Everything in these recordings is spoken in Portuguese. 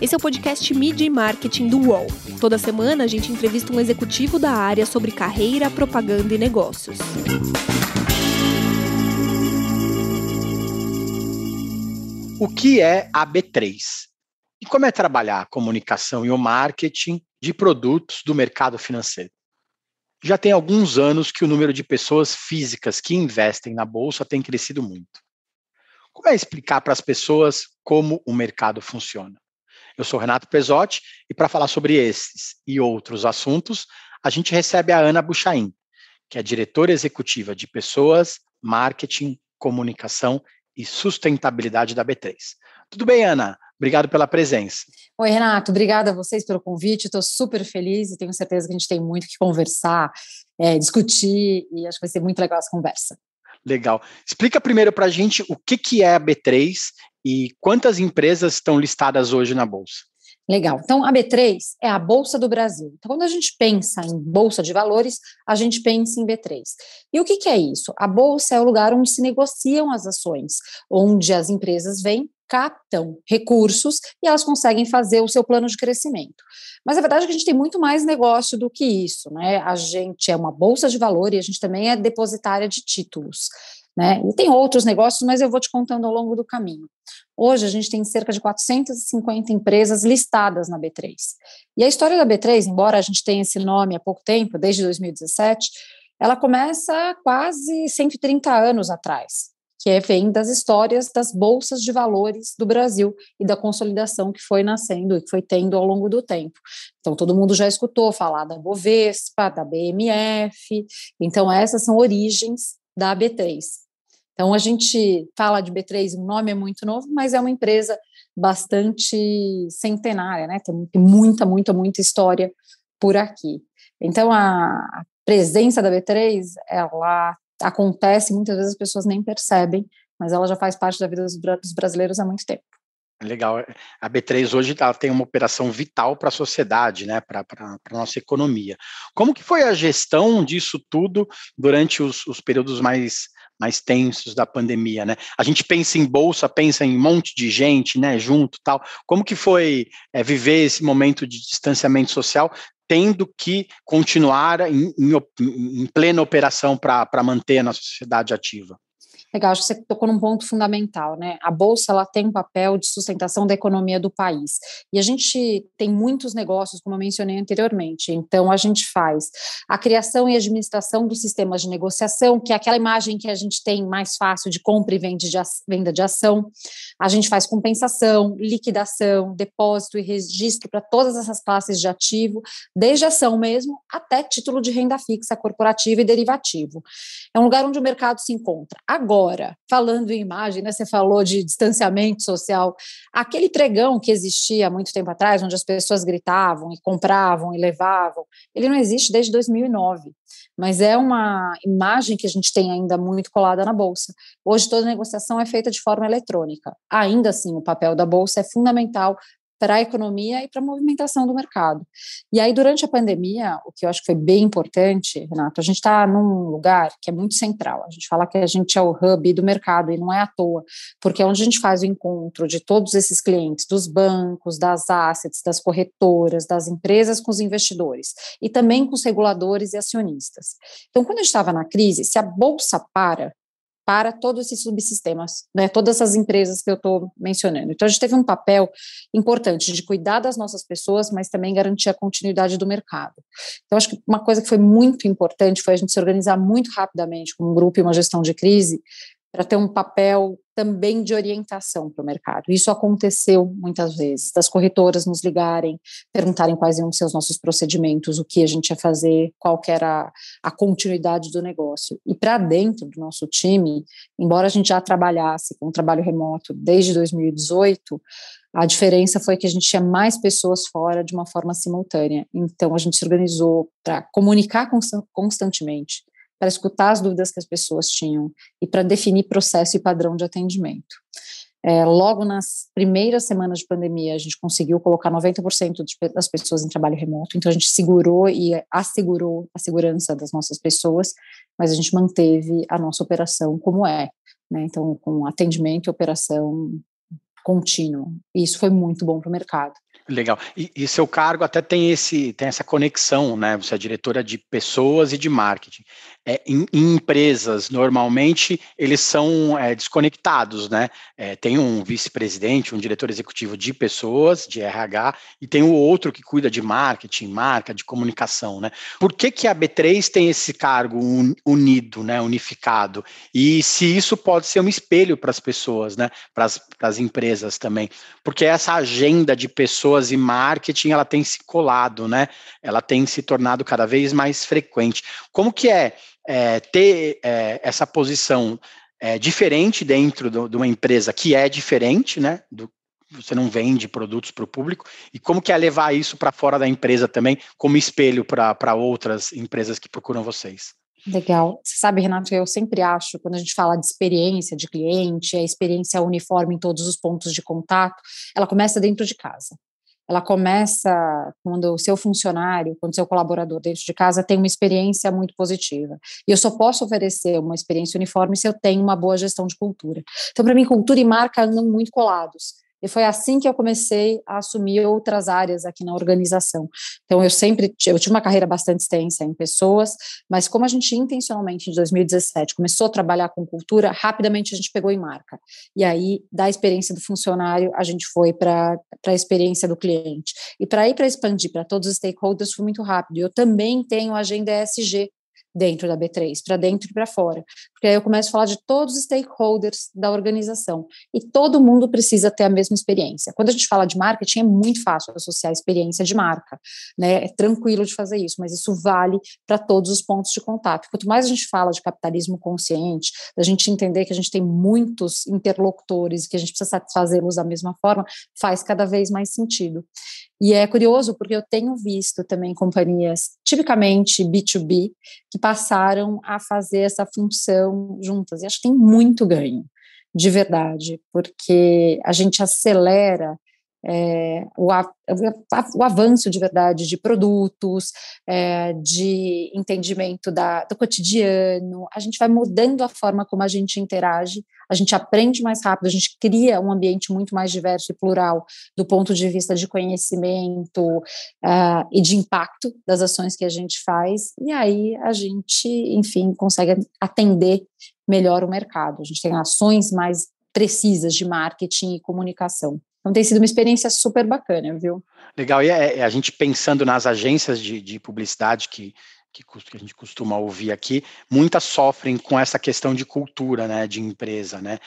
Esse é o podcast Media e Marketing do UOL. Toda semana a gente entrevista um executivo da área sobre carreira, propaganda e negócios. O que é a B3? E como é trabalhar a comunicação e o marketing de produtos do mercado financeiro? Já tem alguns anos que o número de pessoas físicas que investem na bolsa tem crescido muito. Como é explicar para as pessoas como o mercado funciona? Eu sou Renato Pesotti e para falar sobre esses e outros assuntos, a gente recebe a Ana Buchaim, que é diretora executiva de Pessoas, Marketing, Comunicação e Sustentabilidade da B3. Tudo bem, Ana? Obrigado pela presença. Oi, Renato. Obrigada a vocês pelo convite. Estou super feliz e tenho certeza que a gente tem muito que conversar, é, discutir e acho que vai ser muito legal essa conversa. Legal. Explica primeiro para a gente o que, que é a B3 e quantas empresas estão listadas hoje na Bolsa. Legal. Então, a B3 é a Bolsa do Brasil. Então, quando a gente pensa em Bolsa de Valores, a gente pensa em B3. E o que, que é isso? A Bolsa é o lugar onde se negociam as ações, onde as empresas vêm captam recursos e elas conseguem fazer o seu plano de crescimento. Mas a verdade é que a gente tem muito mais negócio do que isso, né? A gente é uma bolsa de valor e a gente também é depositária de títulos. Né? E tem outros negócios, mas eu vou te contando ao longo do caminho. Hoje a gente tem cerca de 450 empresas listadas na B3. E a história da B3, embora a gente tenha esse nome há pouco tempo, desde 2017, ela começa quase 130 anos atrás que é, vem das histórias das bolsas de valores do Brasil e da consolidação que foi nascendo e que foi tendo ao longo do tempo. Então, todo mundo já escutou falar da Bovespa, da BMF, então essas são origens da B3. Então, a gente fala de B3, o nome é muito novo, mas é uma empresa bastante centenária, né? Tem, muita, muita, muita história por aqui. Então, a presença da B3, ela acontece, muitas vezes as pessoas nem percebem, mas ela já faz parte da vida dos brasileiros há muito tempo. Legal. A B3 hoje ela tem uma operação vital para a sociedade, né, para a nossa economia. Como que foi a gestão disso tudo durante os, os períodos mais, mais tensos da pandemia, né? A gente pensa em bolsa, pensa em um monte de gente, né, junto, tal. Como que foi é, viver esse momento de distanciamento social tendo que continuar em, em, em plena operação para manter a nossa sociedade ativa. Legal, acho que você tocou num ponto fundamental, né? A bolsa ela tem um papel de sustentação da economia do país. E a gente tem muitos negócios, como eu mencionei anteriormente. Então a gente faz a criação e administração dos sistemas de negociação, que é aquela imagem que a gente tem mais fácil de compra e venda de, venda de ação. A gente faz compensação, liquidação, depósito e registro para todas essas classes de ativo, desde ação mesmo até título de renda fixa corporativa e derivativo. É um lugar onde o mercado se encontra. Agora Agora, falando em imagem, né, você falou de distanciamento social, aquele pregão que existia há muito tempo atrás, onde as pessoas gritavam e compravam e levavam, ele não existe desde 2009, mas é uma imagem que a gente tem ainda muito colada na bolsa. Hoje toda negociação é feita de forma eletrônica. Ainda assim, o papel da bolsa é fundamental para a economia e para a movimentação do mercado. E aí, durante a pandemia, o que eu acho que foi bem importante, Renato, a gente está num lugar que é muito central. A gente fala que a gente é o hub do mercado e não é à toa, porque é onde a gente faz o encontro de todos esses clientes, dos bancos, das assets, das corretoras, das empresas com os investidores e também com os reguladores e acionistas. Então, quando a gente estava na crise, se a bolsa para, para todos esses subsistemas, né, todas essas empresas que eu estou mencionando. Então, a gente teve um papel importante de cuidar das nossas pessoas, mas também garantir a continuidade do mercado. Então, acho que uma coisa que foi muito importante foi a gente se organizar muito rapidamente com um grupo e uma gestão de crise para ter um papel também de orientação para o mercado. Isso aconteceu muitas vezes, das corretoras nos ligarem, perguntarem quais iam ser os nossos procedimentos, o que a gente ia fazer, qual era a continuidade do negócio. E para dentro do nosso time, embora a gente já trabalhasse com trabalho remoto desde 2018, a diferença foi que a gente tinha mais pessoas fora de uma forma simultânea. Então, a gente se organizou para comunicar constantemente, para escutar as dúvidas que as pessoas tinham e para definir processo e padrão de atendimento. É, logo nas primeiras semanas de pandemia, a gente conseguiu colocar 90% das pessoas em trabalho remoto, então a gente segurou e assegurou a segurança das nossas pessoas, mas a gente manteve a nossa operação como é, né? então com atendimento e operação contínuo, e isso foi muito bom para o mercado. Legal. E, e, seu cargo até tem esse tem essa conexão, né? Você é diretora de pessoas e de marketing. É, em, em empresas, normalmente, eles são é, desconectados, né? É, tem um vice-presidente, um diretor executivo de pessoas, de RH, e tem o outro que cuida de marketing, marca, de comunicação, né? Por que, que a B3 tem esse cargo unido, né? Unificado? E se isso pode ser um espelho para as pessoas, né? Para as empresas também. Porque essa agenda de pessoas e marketing, ela tem se colado, né? Ela tem se tornado cada vez mais frequente. Como que é é, ter é, essa posição é, diferente dentro do, de uma empresa que é diferente, né? Do, você não vende produtos para o público, e como que é levar isso para fora da empresa também, como espelho para outras empresas que procuram vocês? Legal. Você sabe, Renato, eu sempre acho, quando a gente fala de experiência de cliente, a experiência uniforme em todos os pontos de contato, ela começa dentro de casa ela começa quando o seu funcionário, quando o seu colaborador dentro de casa tem uma experiência muito positiva. E eu só posso oferecer uma experiência uniforme se eu tenho uma boa gestão de cultura. Então, para mim, cultura e marca andam muito colados. E foi assim que eu comecei a assumir outras áreas aqui na organização. Então, eu sempre eu tive uma carreira bastante extensa em pessoas, mas como a gente intencionalmente, em 2017, começou a trabalhar com cultura, rapidamente a gente pegou em marca. E aí, da experiência do funcionário, a gente foi para a experiência do cliente. E para ir para expandir para todos os stakeholders foi muito rápido. Eu também tenho agenda ESG dentro da B3, para dentro e para fora. Porque aí eu começo a falar de todos os stakeholders da organização. E todo mundo precisa ter a mesma experiência. Quando a gente fala de marketing, é muito fácil associar a experiência de marca, né? É tranquilo de fazer isso, mas isso vale para todos os pontos de contato. Quanto mais a gente fala de capitalismo consciente, da gente entender que a gente tem muitos interlocutores e que a gente precisa satisfazê-los da mesma forma, faz cada vez mais sentido. E é curioso porque eu tenho visto também companhias, tipicamente B2B, que passaram a fazer essa função juntas. E acho que tem muito ganho, de verdade, porque a gente acelera é, o, o, avanço de verdade de produtos, é, de entendimento da, do cotidiano, a gente vai mudando a forma como a gente interage, a gente aprende mais rápido, a gente cria um ambiente muito mais diverso e plural do ponto de vista de conhecimento uh, e de impacto das ações que a gente faz, e aí a gente, enfim, consegue atender melhor o mercado. A gente tem ações mais precisas de marketing e comunicação. Então tem sido uma experiência super bacana, viu? Legal, e é, é a gente pensando nas agências de, de publicidade que, que, que, a gente costuma ouvir aqui, muitas sofrem com essa questão de cultura, né, de empresa, né?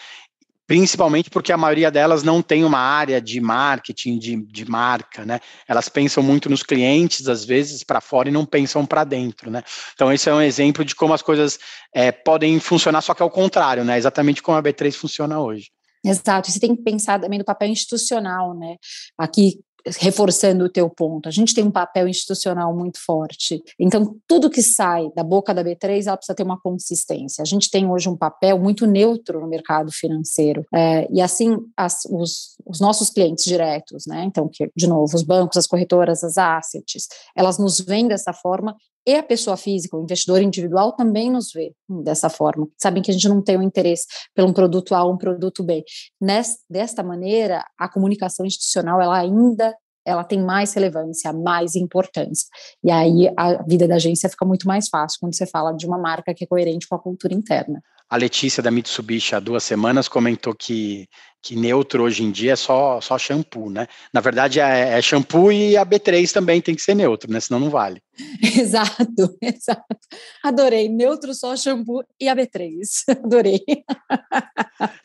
Principalmente porque a maioria delas não tem uma área de marketing, de, de marca, né? Elas pensam muito nos clientes, às vezes, para fora e não pensam para dentro, né? Então, esse é um exemplo de como as coisas é, podem funcionar, só que ao contrário, né? Exatamente como a B3 funciona hoje. Exato, você tem que pensar também no papel institucional, né? Aqui reforçando o teu ponto, a gente tem um papel institucional muito forte. Então, tudo que sai da boca da B3, ela precisa ter uma consistência. A gente tem hoje um papel muito neutro no mercado financeiro. É, e assim, as, os, os, nossos clientes diretos, né? Então, que, de novo, os bancos, as corretoras, as assets, elas nos veem dessa forma e a pessoa física, o investidor individual, também nos vê dessa forma. Sabem que a gente não tem o um interesse pelo um produto A ou um produto B. Nesta, desta maneira, a comunicação institucional ela ainda ela tem mais relevância, mais importância. E aí a vida da agência fica muito mais fácil quando você fala de uma marca que é coerente com a cultura interna. A Letícia da Mitsubishi há duas semanas comentou que, que neutro hoje em dia é só, só shampoo, né? Na verdade é, é shampoo e a B3 também tem que ser neutro, né? Senão não vale. Exato, exato. Adorei. Neutro só shampoo e a B3. Adorei.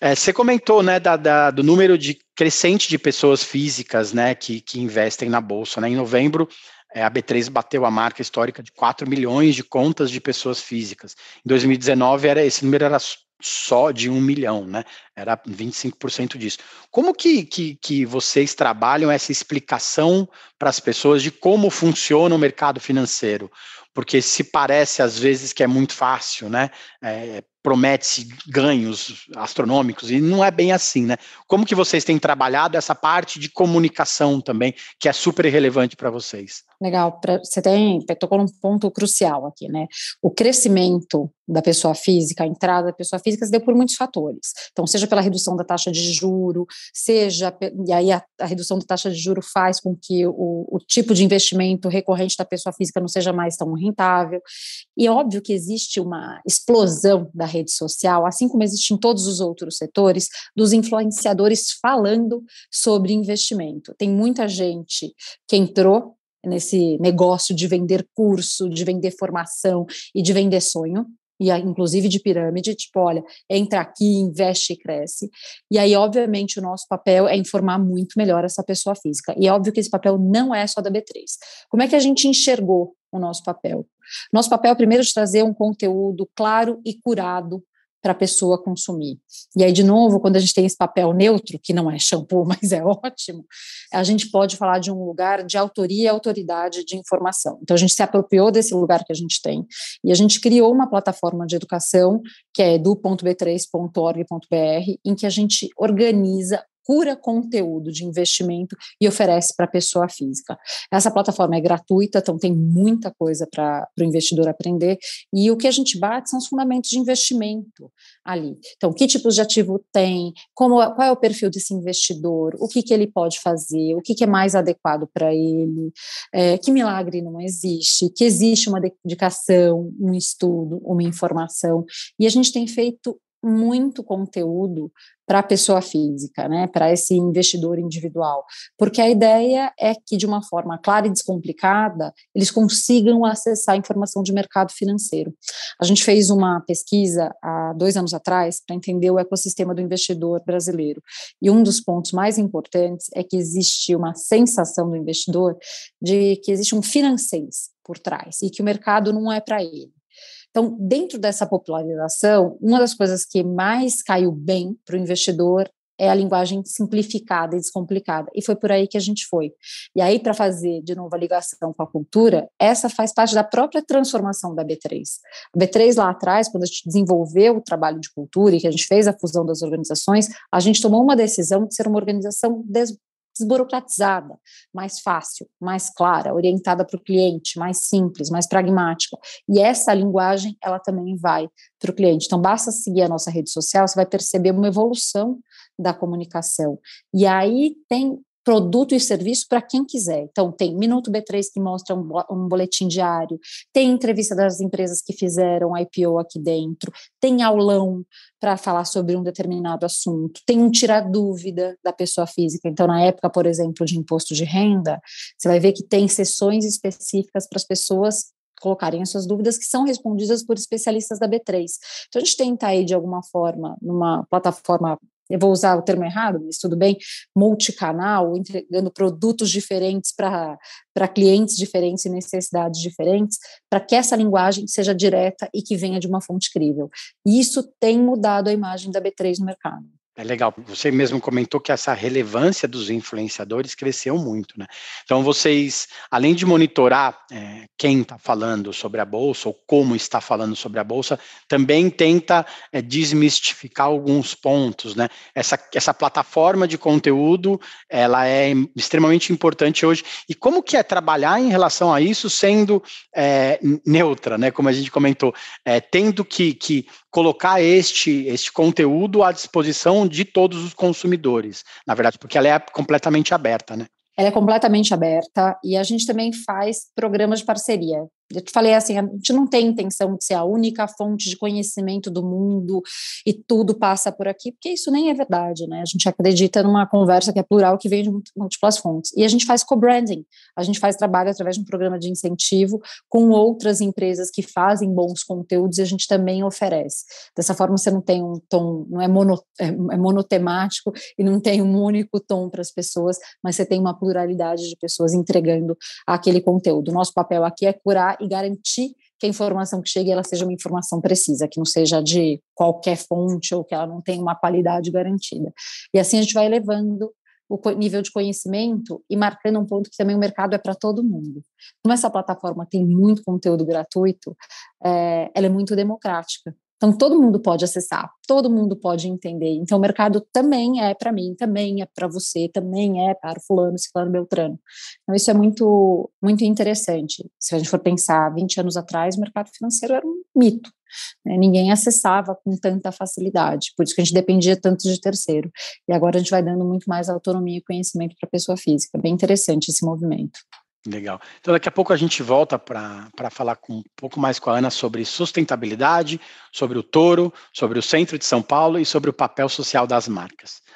É, você comentou, né, da, da, do número de crescente de pessoas físicas, né, que, que investem na bolsa, né? Em novembro a B3 bateu a marca histórica de 4 milhões de contas de pessoas físicas. Em 2019, era, esse número era só de um milhão, né? Era 25% disso. Como que, que, que vocês trabalham essa explicação para as pessoas de como funciona o mercado financeiro? Porque se parece às vezes que é muito fácil, né? É, promete-se ganhos astronômicos e não é bem assim, né? Como que vocês têm trabalhado essa parte de comunicação também, que é super relevante para vocês? Legal, pra, você tem, tocou num ponto crucial aqui, né? O crescimento da pessoa física, a entrada da pessoa física se deu por muitos fatores. Então, seja pela redução da taxa de juro, seja, e aí a, a redução da taxa de juro faz com que o, o, tipo de investimento recorrente da pessoa física não seja mais tão rentável. E é óbvio que existe uma explosão da rede social, assim como existe em todos os outros setores, dos influenciadores falando sobre investimento. Tem muita gente que entrou nesse negócio de vender curso, de vender formação e de vender sonho, e inclusive de pirâmide, tipo, olha, entra aqui, investe e cresce. E aí, obviamente, o nosso papel é informar muito melhor essa pessoa física. E é óbvio que esse papel não é só da B3. Como é que a gente enxergou o nosso papel? Nosso papel é primeiro de trazer um conteúdo claro e curado para a pessoa consumir. E aí, de novo, quando a gente tem esse papel neutro, que não é shampoo, mas é ótimo, a gente pode falar de um lugar de autoria e autoridade de informação. Então, a gente se apropriou desse lugar que a gente tem e a gente criou uma plataforma de educação, que é edu.b3.org.br, em que a gente organiza cura conteúdo de investimento e oferece para a pessoa física. Essa plataforma é gratuita, então tem muita coisa para o investidor aprender, e o que a gente bate são os fundamentos de investimento ali. Então, que tipos de ativo tem, como, qual é o perfil desse investidor, o que, que ele pode fazer, o que, que é mais adequado para ele, é, que milagre não existe, que existe uma dedicação, um estudo, uma informação, e a gente tem feito muito conteúdo para a pessoa física, né, para esse investidor individual, porque a ideia é que de uma forma clara e descomplicada eles consigam acessar a informação de mercado financeiro. A gente fez uma pesquisa há dois anos atrás para entender o ecossistema do investidor brasileiro e um dos pontos mais importantes é que existe uma sensação do investidor de que existe um financeiro por trás e que o mercado não é para ele. Então, dentro dessa popularização, uma das coisas que mais caiu bem para o investidor é a linguagem simplificada e descomplicada. E foi por aí que a gente foi. E aí, para fazer de novo a ligação com a cultura, essa faz parte da própria transformação da B3. A B3 lá atrás, quando a gente desenvolveu o trabalho de cultura e que a gente fez a fusão das organizações, a gente tomou uma decisão de ser uma organização desburocratizada, mais fácil, mais clara, orientada para o cliente, mais simples, mais pragmática. E essa linguagem, ela também vai para o cliente. Então, basta seguir a nossa rede social, você vai perceber uma evolução da comunicação. E aí tem produto e serviço para quem quiser. Então, tem Minuto B3 que mostra um, um, boletim diário, tem entrevista das empresas que fizeram IPO aqui dentro, tem aulão para falar sobre um determinado assunto, tem um tirar dúvida da pessoa física. Então, na época, por exemplo, de imposto de renda, você vai ver que tem sessões específicas para as pessoas colocarem as suas dúvidas que são respondidas por especialistas da B3. Então a gente tenta aí de alguma forma numa plataforma eu vou usar o termo errado, mas tudo bem, multicanal, entregando produtos diferentes para clientes diferentes e necessidades diferentes, para que essa linguagem seja direta e que venha de uma fonte crível. Isso tem mudado a imagem da B3 no mercado. É legal. Você mesmo comentou que essa relevância dos influenciadores cresceu muito, né? Então, vocês, além de monitorar é, quem está falando sobre a bolsa ou como está falando sobre a bolsa, também tenta é, desmistificar alguns pontos, né? Essa, essa plataforma de conteúdo, ela é extremamente importante hoje. E como que é trabalhar em relação a isso sendo é, neutra, né? Como a gente comentou, é, tendo que, que colocar este, este conteúdo à disposição de todos os consumidores, na verdade, porque ela é completamente aberta, né? Ela é completamente aberta e a gente também faz programas de parceria. Eu te falei assim, a gente não tem intenção de ser a única fonte de conhecimento do mundo e tudo passa por aqui, porque isso nem é verdade, né? A gente acredita numa conversa que é plural, que vem de múltiplas fontes. E a gente faz co-branding, a gente faz trabalho através de um programa de incentivo com outras empresas que fazem bons conteúdos e a gente também oferece. Dessa forma, você não tem um tom, não é, mono, é, é monotemático e não tem um único tom para as pessoas, mas você tem uma pluralidade de pessoas entregando aquele conteúdo. Nosso papel aqui é curar e garantir que a informação que chegue ela seja uma informação precisa, que não seja de qualquer fonte ou que ela não tenha uma qualidade garantida. E assim a gente vai elevando o nível de conhecimento e marcando um ponto que também o mercado é para todo mundo. Como essa plataforma tem muito conteúdo gratuito, é, ela é muito democrática. Então, todo mundo pode acessar, todo mundo pode entender. Então, o mercado também é para mim, também é para você, também é para o fulano, ciclano, beltrano. Então, isso é muito, muito interessante. Se a gente for pensar, 20 anos atrás, o mercado financeiro era um mito. Né? Ninguém acessava com tanta facilidade, por isso que a gente dependia tanto de terceiro. E agora a gente vai dando muito mais autonomia e conhecimento para a pessoa física. Bem interessante esse movimento. Legal. Então, daqui a pouco a gente volta para falar com, um pouco mais com a Ana sobre sustentabilidade, sobre o Toro, sobre o centro de São Paulo e sobre o papel social das marcas.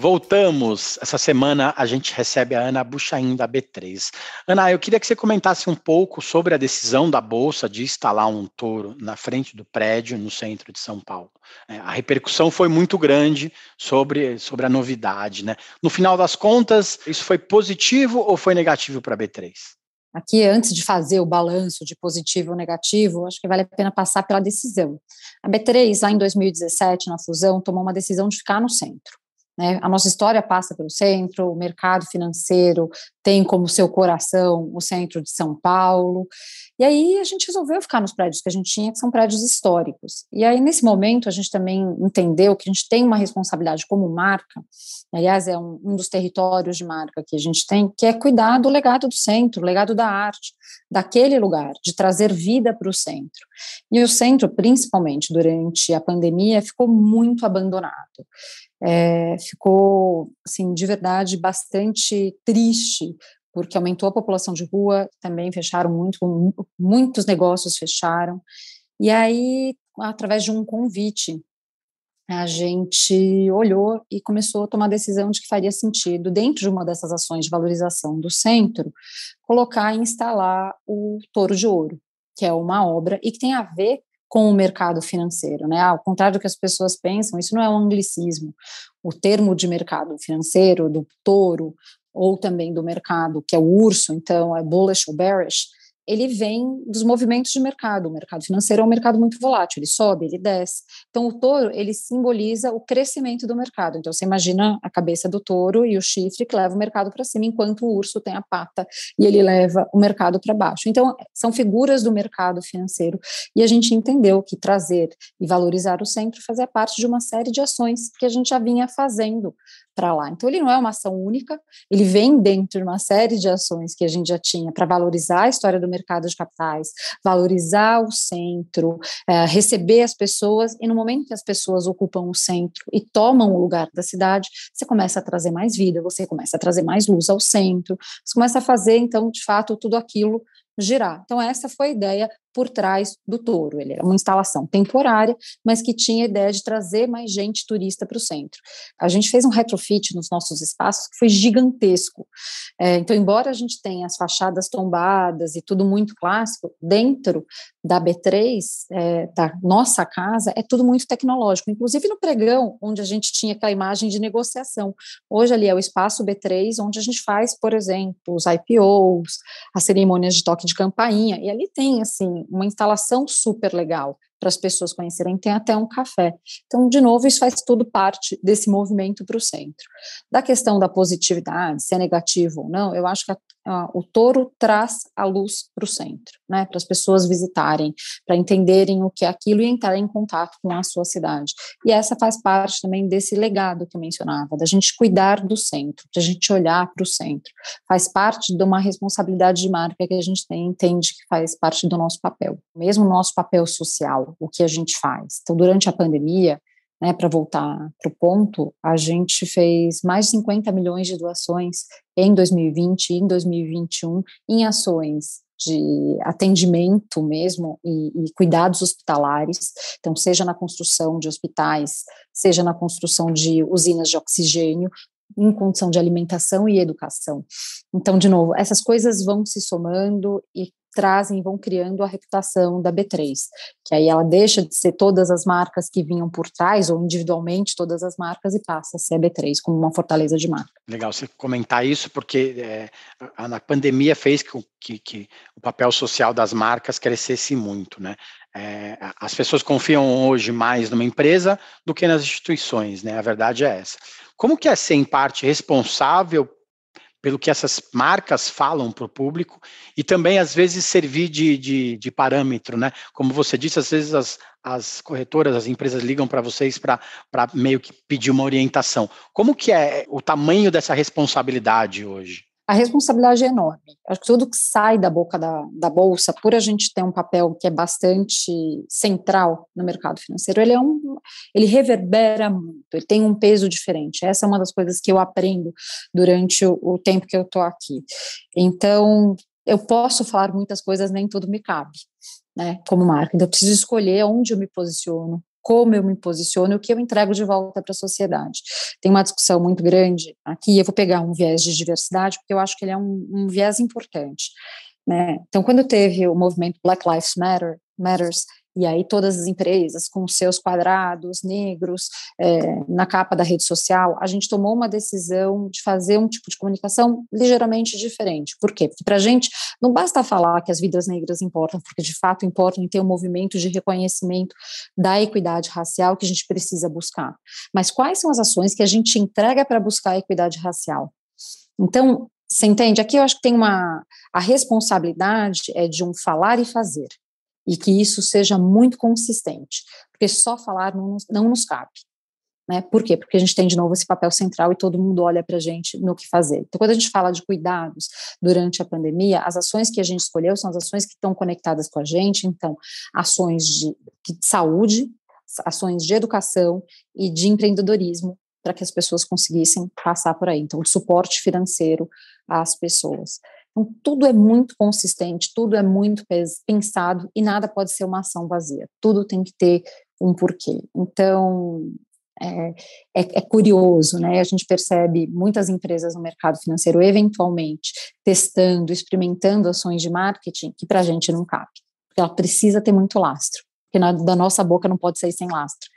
Voltamos. Essa semana a gente recebe a Ana Buchain da B3. Ana, eu queria que você comentasse um pouco sobre a decisão da Bolsa de instalar um touro na frente do prédio no centro de São Paulo. É, a repercussão foi muito grande sobre, sobre a novidade. Né? No final das contas, isso foi positivo ou foi negativo para a B3? Aqui, antes de fazer o balanço de positivo ou negativo, acho que vale a pena passar pela decisão. A B3, lá em 2017, na fusão, tomou uma decisão de ficar no centro. Né? A nossa história passa pelo centro, o mercado financeiro tem como seu coração o centro de São Paulo. E aí a gente resolveu ficar nos prédios que a gente tinha, que são prédios históricos. E aí, nesse momento, a gente também entendeu que a gente tem uma responsabilidade como marca, aliás, é um, um dos territórios de marca que a gente tem, que é cuidar do legado do centro, o legado da arte, daquele lugar, de trazer vida para o centro. E o centro, principalmente durante a pandemia, ficou muito abandonado é, ficou, assim, de verdade, bastante triste, porque aumentou a população de rua, também fecharam muito, muitos negócios fecharam, e aí, através de um convite, a gente olhou e começou a tomar a decisão de que faria sentido, dentro de uma dessas ações de valorização do centro, colocar e instalar o Touro de Ouro, que é uma obra e que tem a ver com o mercado financeiro, né? Ao contrário do que as pessoas pensam, isso não é um anglicismo. O termo de mercado financeiro, do touro, ou também do mercado, que é o urso, então é bullish ou bearish, ele vem dos movimentos de mercado. O mercado financeiro é um mercado muito volátil, ele sobe, ele desce. Então, o touro, ele simboliza o crescimento do mercado. Então, você imagina a cabeça do touro e o chifre que leva o mercado para cima, enquanto o urso tem a pata e ele leva o mercado para baixo. Então, são figuras do mercado financeiro. E a gente entendeu que trazer e valorizar o centro fazia parte de uma série de ações que a gente já vinha fazendo para lá. Então, ele não é uma ação única, ele vem dentro de uma série de ações que a gente já tinha para valorizar a história do mercado de capitais, valorizar o centro, é, receber as pessoas, e no momento que as pessoas ocupam o centro e tomam o lugar da cidade, você começa a trazer mais vida, você começa a trazer mais luz ao centro, você começa a fazer, então, de fato, tudo aquilo girar. Então, essa foi a ideia por trás do touro. Ele era uma instalação temporária, mas que tinha a ideia de trazer mais gente turista para o centro. A gente fez um retrofit nos nossos espaços que foi gigantesco. É, então, embora a gente tenha as fachadas tombadas e tudo muito clássico, dentro da B3, é, da nossa casa, é tudo muito tecnológico. Inclusive no pregão, onde a gente tinha aquela imagem de negociação. Hoje ali é o espaço B3, onde a gente faz, por exemplo, os IPOs, as cerimônias de toque de campainha, e ali tem, assim, uma instalação super legal para as pessoas conhecerem, tem até um café. Então, de novo, isso faz tudo parte desse movimento para o centro. Da questão da positividade, se é negativo ou não, eu acho que a, a, o touro traz a luz para o centro, né, para as pessoas visitarem, para entenderem o que é aquilo e entrarem em contato com a sua cidade. E essa faz parte também desse legado que eu mencionava, da gente cuidar do centro, da gente olhar para o centro. Faz parte de uma responsabilidade de marca que a gente tem, entende que faz parte do nosso papel, mesmo nosso papel social o que a gente faz. Então, durante a pandemia, né, para voltar para o ponto, a gente fez mais de 50 milhões de doações em 2020 e em 2021 em ações de atendimento mesmo e, e, cuidados hospitalares, então seja na construção de hospitais, seja na construção de usinas de oxigênio, em condição de alimentação e educação. Então, de novo, essas coisas vão se somando e trazem, vão criando a reputação da B3, que aí ela deixa de ser todas as marcas que vinham por trás, ou individualmente todas as marcas, e passa a ser a B3 como uma fortaleza de marca. Legal você comentar isso, porque é, a, a pandemia fez que, que, que, o papel social das marcas crescesse muito, né? É, as pessoas confiam hoje mais numa empresa do que nas instituições, né? A verdade é essa. Como que é ser, em parte, responsável pelo que essas marcas falam para o público e também, às vezes, servir de, de, de, parâmetro, né? Como você disse, às vezes as, as corretoras, as empresas ligam para vocês para meio que pedir uma orientação. Como que é o tamanho dessa responsabilidade hoje? A responsabilidade é enorme. Acho que tudo que sai da boca da, da bolsa, por a gente ter um papel que é bastante central no mercado financeiro, ele é um, ele reverbera muito, ele tem um peso diferente. Essa é uma das coisas que eu aprendo durante o, o tempo que eu estou aqui. Então, eu posso falar muitas coisas, nem tudo me cabe, né, como marca. Então, eu preciso escolher onde eu me posiciono, como eu me posiciono e o que eu entrego de volta para a sociedade. Tem uma discussão muito grande aqui, eu vou pegar um viés de diversidade, porque eu acho que ele é um, um viés importante. Né? Então, quando teve o movimento Black Lives Matter, Matters, e aí todas as empresas com seus quadrados negros é, na capa da rede social, a gente tomou uma decisão de fazer um tipo de comunicação ligeiramente diferente. Por quê? Porque para a gente não basta falar que as vidas negras importam, porque de fato importam e tem um movimento de reconhecimento da equidade racial que a gente precisa buscar. Mas quais são as ações que a gente entrega para buscar a equidade racial? Então, você entende? Aqui eu acho que tem uma. A responsabilidade é de um falar e fazer e que isso seja muito consistente, porque só falar não, não nos cabe. Né? Por quê? Porque a gente tem de novo esse papel central e todo mundo olha para a gente no que fazer. Então, quando a gente fala de cuidados durante a pandemia, as ações que a gente escolheu são as ações que estão conectadas com a gente, então, ações de, de saúde, ações de educação e de empreendedorismo para que as pessoas conseguissem passar por aí. Então, suporte financeiro às pessoas. Então, tudo é muito consistente, tudo é muito pensado e nada pode ser uma ação vazia. Tudo tem que ter um porquê. Então, é, é, é, curioso, né? A gente percebe muitas empresas no mercado financeiro eventualmente testando, experimentando ações de marketing que para a gente não cabe, porque ela precisa ter muito lastro, porque na, da nossa boca não pode sair sem lastro.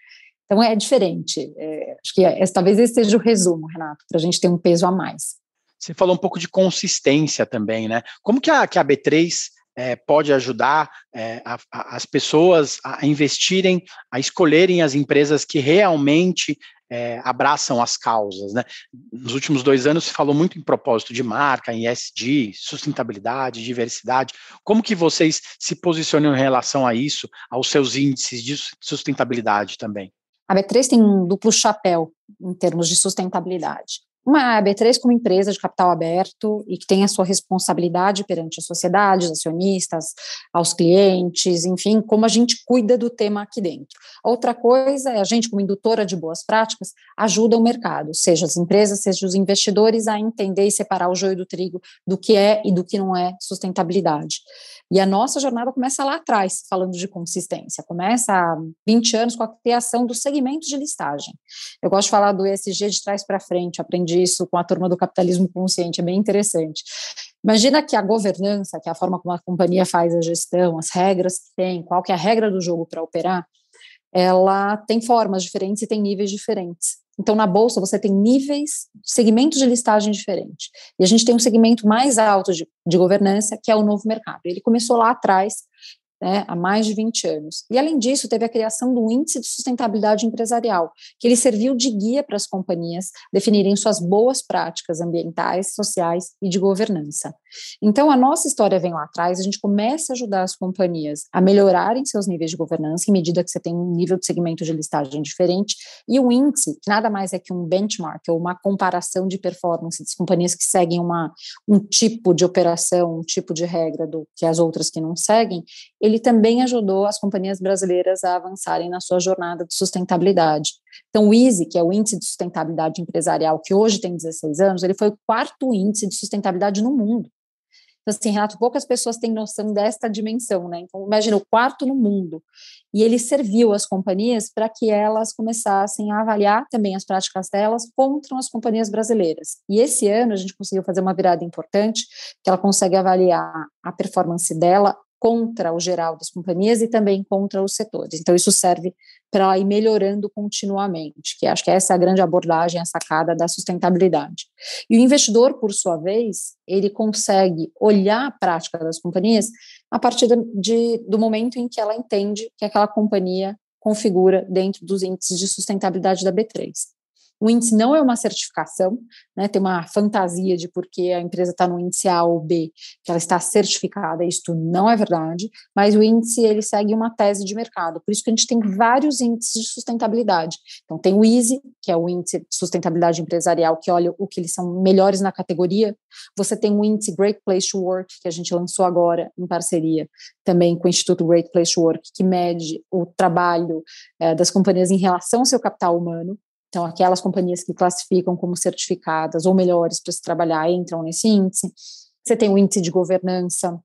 Então é diferente. É, acho que é, talvez esse seja o resumo, Renato, para a gente ter um peso a mais. Você falou um pouco de consistência também, né? Como que a, que a B3 é, pode ajudar é, a, a, as pessoas a investirem, a escolherem as empresas que realmente é, abraçam as causas. Né? Nos últimos dois anos se falou muito em propósito de marca, em SD, sustentabilidade, diversidade. Como que vocês se posicionam em relação a isso, aos seus índices de sustentabilidade também? A B3 tem um duplo chapéu em termos de sustentabilidade uma B3 como empresa de capital aberto e que tem a sua responsabilidade perante a sociedade, os acionistas, aos clientes, enfim, como a gente cuida do tema aqui dentro. Outra coisa é a gente, como indutora de boas práticas, ajuda o mercado, seja as empresas, seja os investidores, a entender e separar o joio do trigo do que é e do que não é sustentabilidade. E a nossa jornada começa lá atrás, falando de consistência. Começa há 20 anos com a criação do segmento de listagem. Eu gosto de falar do ESG de trás para frente, aprendi isso com a turma do capitalismo consciente, é bem interessante. Imagina que a governança, que é a forma como a companhia faz a gestão, as regras que tem, qual que é a regra do jogo para operar, ela tem formas diferentes e tem níveis diferentes. Então, na bolsa, você tem níveis, segmentos de listagem diferentes. E a gente tem um segmento mais alto de, de governança, que é o novo mercado. Ele começou lá atrás, né, há mais de 20 anos. E, além disso, teve a criação do Índice de Sustentabilidade Empresarial, que ele serviu de guia para as companhias definirem suas boas práticas ambientais, sociais e de governança. Então, a nossa história vem lá atrás, a gente começa a ajudar as companhias a melhorarem seus níveis de governança, em medida que você tem um nível de segmento de listagem diferente, e o índice, que nada mais é que um benchmark, ou uma comparação de performance das companhias que seguem uma, um tipo de operação, um tipo de regra do que as outras que não seguem, ele ele também ajudou as companhias brasileiras a avançarem na sua jornada de sustentabilidade. Então, o ISE, que é o Índice de Sustentabilidade Empresarial, que hoje tem 16 anos, ele foi o quarto índice de sustentabilidade no mundo. Então, assim, Renato, poucas pessoas têm noção desta dimensão, né? Então, imagina, o quarto no mundo. E ele serviu as companhias para que elas começassem a avaliar também as práticas delas contra as companhias brasileiras. E esse ano a gente conseguiu fazer uma virada importante, que ela consegue avaliar a performance dela contra o geral das companhias e também contra os setores. Então, isso serve para ir melhorando continuamente, que acho que essa é a grande abordagem, a sacada da sustentabilidade. E o investidor, por sua vez, ele consegue olhar a prática das companhias a partir de, do momento em que ela entende que aquela companhia configura dentro dos índices de sustentabilidade da B3. O índice não é uma certificação, né, tem uma fantasia de porque a empresa está no índice A ou B, que ela está certificada, isto não é verdade, mas o índice ele segue uma tese de mercado, por isso que a gente tem vários índices de sustentabilidade. Então tem o ISE, que é o índice de sustentabilidade empresarial, que olha o que eles são melhores na categoria, você tem o índice Great Place to Work, que a gente lançou agora em parceria também com o Instituto Great Place to Work, que mede o trabalho é, das companhias em relação ao seu capital humano, então, aquelas companhias que classificam como certificadas ou melhores para se trabalhar entram nesse índice. Você tem o índice de governança,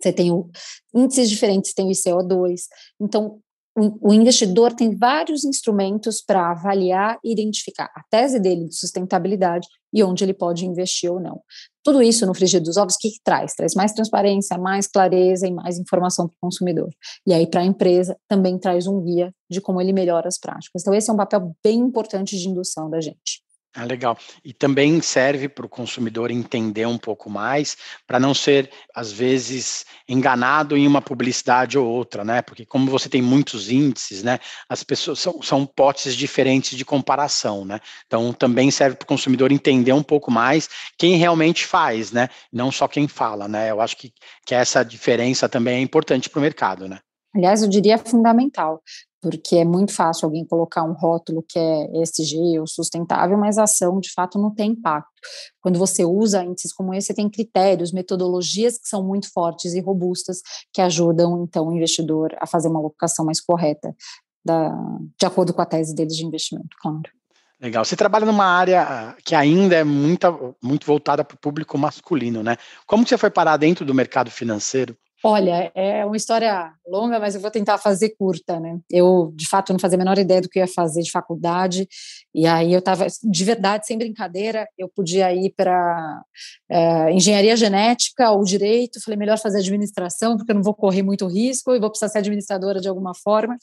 você tem o, índices diferentes, tem o ICO2. Então, o, investidor tem vários instrumentos para avaliar e identificar a tese dele de sustentabilidade e onde ele pode investir ou não. Tudo isso no frigir dos ovos, o que, que traz? Traz mais transparência, mais clareza e mais informação para o consumidor. E aí, para a empresa, também traz um guia de como ele melhora as práticas. Então, esse é um papel bem importante de indução da gente. Ah, legal. E também serve para o consumidor entender um pouco mais, para não ser, às vezes, enganado em uma publicidade ou outra, né? Porque como você tem muitos índices, né? As pessoas são, são potes diferentes de comparação, né? Então também serve para o consumidor entender um pouco mais quem realmente faz, né? Não só quem fala, né? Eu acho que, que essa diferença também é importante para o mercado, né? Aliás, eu diria fundamental, porque é muito fácil alguém colocar um rótulo que é ESG ou sustentável, mas a ação de fato não tem impacto. Quando você usa índices como esse, você tem critérios, metodologias que são muito fortes e robustas que ajudam então o investidor a fazer uma alocação mais correta da, de acordo com a tese deles de investimento, claro. Legal. Você trabalha numa área que ainda é muito, muito voltada para o público masculino, né? Como você foi parar dentro do mercado financeiro? Olha, é uma história longa, mas eu vou tentar fazer curta, né? Eu, de fato, não fazia a menor ideia do que eu ia fazer de faculdade, e aí eu estava, de verdade, sem brincadeira, eu podia ir para é, engenharia genética ou direito, falei, melhor fazer administração, porque eu não vou correr muito risco e vou precisar ser administradora de alguma forma.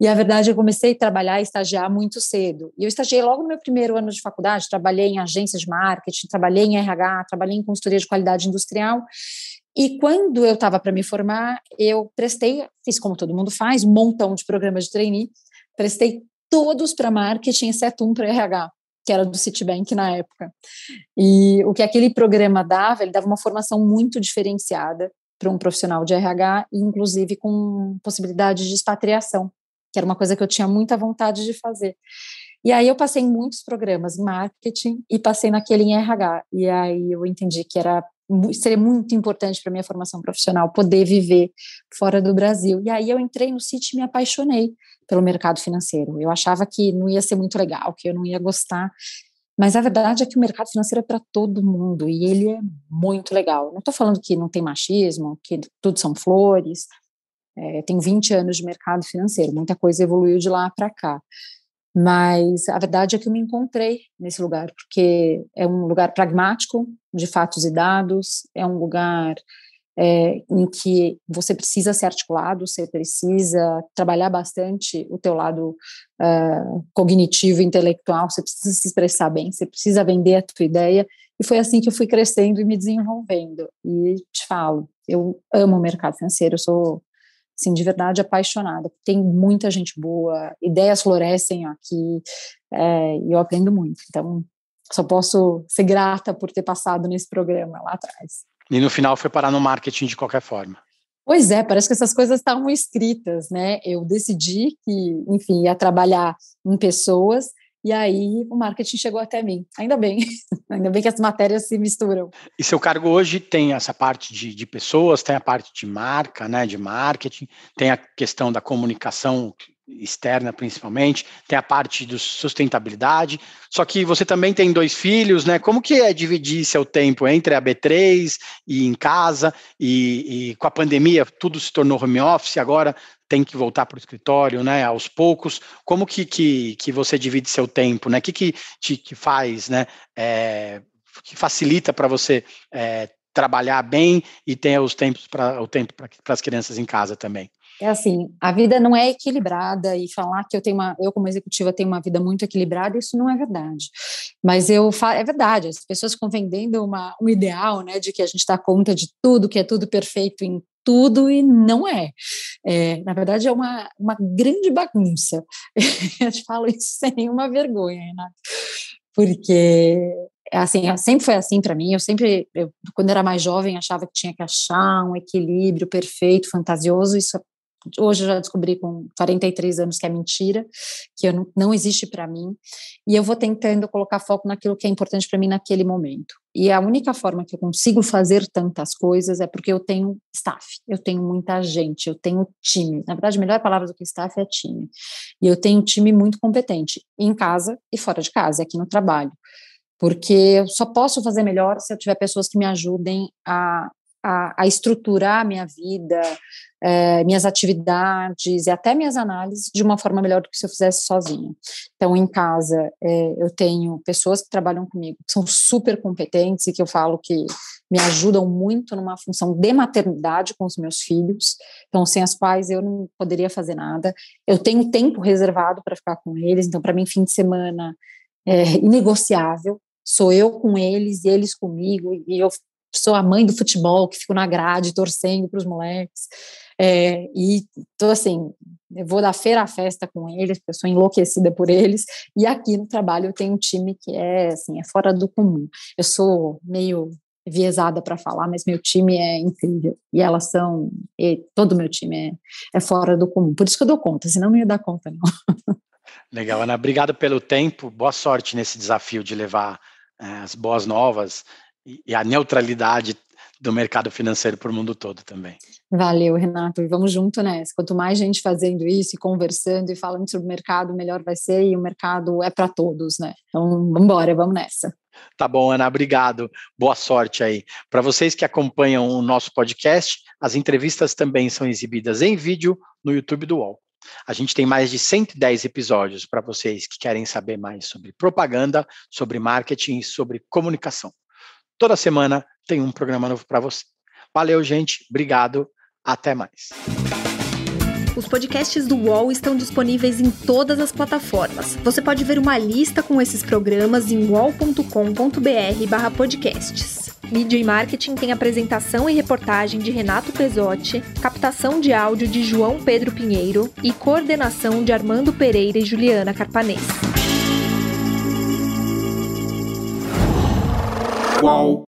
E a verdade, eu comecei a trabalhar e estagiar muito cedo. E eu estagiei logo no meu primeiro ano de faculdade, trabalhei em agências de marketing, trabalhei em RH, trabalhei em consultoria de qualidade industrial, e quando eu estava para me formar, eu prestei, fiz como todo mundo faz, um montão de programas de trainee, prestei todos para marketing, exceto um para RH, que era do Citibank na época. E o que aquele programa dava, ele dava uma formação muito diferenciada para um profissional de RH, inclusive com possibilidade de expatriação, que era uma coisa que eu tinha muita vontade de fazer. E aí eu passei em muitos programas em marketing e passei naquele em RH. E aí eu entendi que era seria muito importante para minha formação profissional poder viver fora do Brasil. E aí eu entrei no City e me apaixonei pelo mercado financeiro. Eu achava que não ia ser muito legal, que eu não ia gostar. Mas a verdade é que o mercado financeiro é para todo mundo e ele é muito legal. Não estou falando que não tem machismo, que tudo são flores. É, tenho 20 anos de mercado financeiro, muita coisa evoluiu de lá para cá. Mas a verdade é que eu me encontrei nesse lugar, porque é um lugar pragmático, de fatos e dados, é um lugar é, em que você precisa ser articulado, você precisa trabalhar bastante o teu lado uh, cognitivo, intelectual, você precisa se expressar bem, você precisa vender a tua ideia, e foi assim que eu fui crescendo e me desenvolvendo. E te falo, eu amo o mercado financeiro, eu sou assim, de verdade apaixonada. Tem muita gente boa, ideias florescem aqui é, e eu aprendo muito. Então, só posso ser grata por ter passado nesse programa lá atrás. E no final foi parar no marketing de qualquer forma. Pois é, parece que essas coisas estavam escritas, né? Eu decidi que, enfim, ia trabalhar em pessoas E aí o marketing chegou até mim. Ainda bem, ainda bem que as matérias se misturam. E seu cargo hoje tem essa parte de, de pessoas, tem a parte de marca, né, de marketing, tem a questão da comunicação externa principalmente, tem a parte de sustentabilidade, só que você também tem dois filhos, né? Como que é dividir seu tempo entre a B3 e em casa, e, e com a pandemia tudo se tornou home office, agora tem que voltar para o escritório, né, aos poucos, como que, que, que você divide seu tempo, né, o que que te que faz, né, é, que facilita para você é, trabalhar bem e ter os tempos para o tempo para as crianças em casa também? É assim, a vida não é equilibrada e falar que eu tenho uma, eu como executiva tenho uma vida muito equilibrada, isso não é verdade. Mas eu falo, é verdade, as pessoas ficam vendendo uma, um ideal, né, de que a gente dá conta de tudo, que é tudo perfeito em tudo e não é. é na verdade, é uma, uma grande bagunça. eu te falo isso sem nenhuma vergonha, Renato, porque assim, sempre foi assim para mim. Eu sempre, eu, quando era mais jovem, achava que tinha que achar um equilíbrio perfeito, fantasioso. Isso hoje eu já descobri com 43 anos que é mentira, que não, não existe para mim, e eu vou tentando colocar foco naquilo que é importante para mim naquele momento. E a única forma que eu consigo fazer tantas coisas é porque eu tenho staff, eu tenho muita gente, eu tenho time. Na verdade, a melhor palavra do que staff é time. E eu tenho um time muito competente, em casa e fora de casa, aqui no trabalho. Porque eu só posso fazer melhor se eu tiver pessoas que me ajudem a, a, a estruturar minha vida, é, minhas atividades e até minhas análises de uma forma melhor do que se eu fizesse sozinha. Então, em casa, é, eu tenho pessoas que trabalham comigo, que são super competentes e que eu falo que me ajudam muito numa função de maternidade com os meus filhos. Então, sem as quais eu não poderia fazer nada. Eu tenho tempo reservado para ficar com eles, então, para mim, fim de semana é inegociável. Sou eu com eles e eles comigo, e eu sou a mãe do futebol que fico na grade torcendo para os moleques. É, e tô assim, eu vou da feira à festa com eles, porque eu sou enlouquecida por eles. E aqui no trabalho eu tenho um time que é assim, é fora do comum. Eu sou meio viesada para falar, mas meu time é incrível. E elas são, e todo meu time é, é fora do comum. Por isso que eu dou conta, senão não ia dar conta, não. Legal, Ana. Obrigado pelo tempo. Boa sorte nesse desafio de levar é, as boas novas e a neutralidade do mercado financeiro para o mundo todo também. Valeu, Renato. E vamos junto nessa. Quanto mais gente fazendo isso e conversando e falando sobre o mercado, melhor vai ser. E o mercado é para todos, né? Então, vamos embora, vamos nessa. Tá bom, Ana, obrigado. Boa sorte aí. Para vocês que acompanham o nosso podcast, as entrevistas também são exibidas em vídeo no YouTube do UOL. A gente tem mais de 110 episódios para vocês que querem saber mais sobre propaganda, sobre marketing e sobre comunicação. Toda semana tem um programa novo para você. Valeu, gente. Obrigado. Até mais. Os podcasts do UOL estão disponíveis em todas as plataformas. Você pode ver uma lista com esses programas em wall.com.br/podcasts. Mídia e Marketing tem apresentação e reportagem de Renato Pesotti, captação de áudio de João Pedro Pinheiro e coordenação de Armando Pereira e Juliana Carpanês. 哇哦！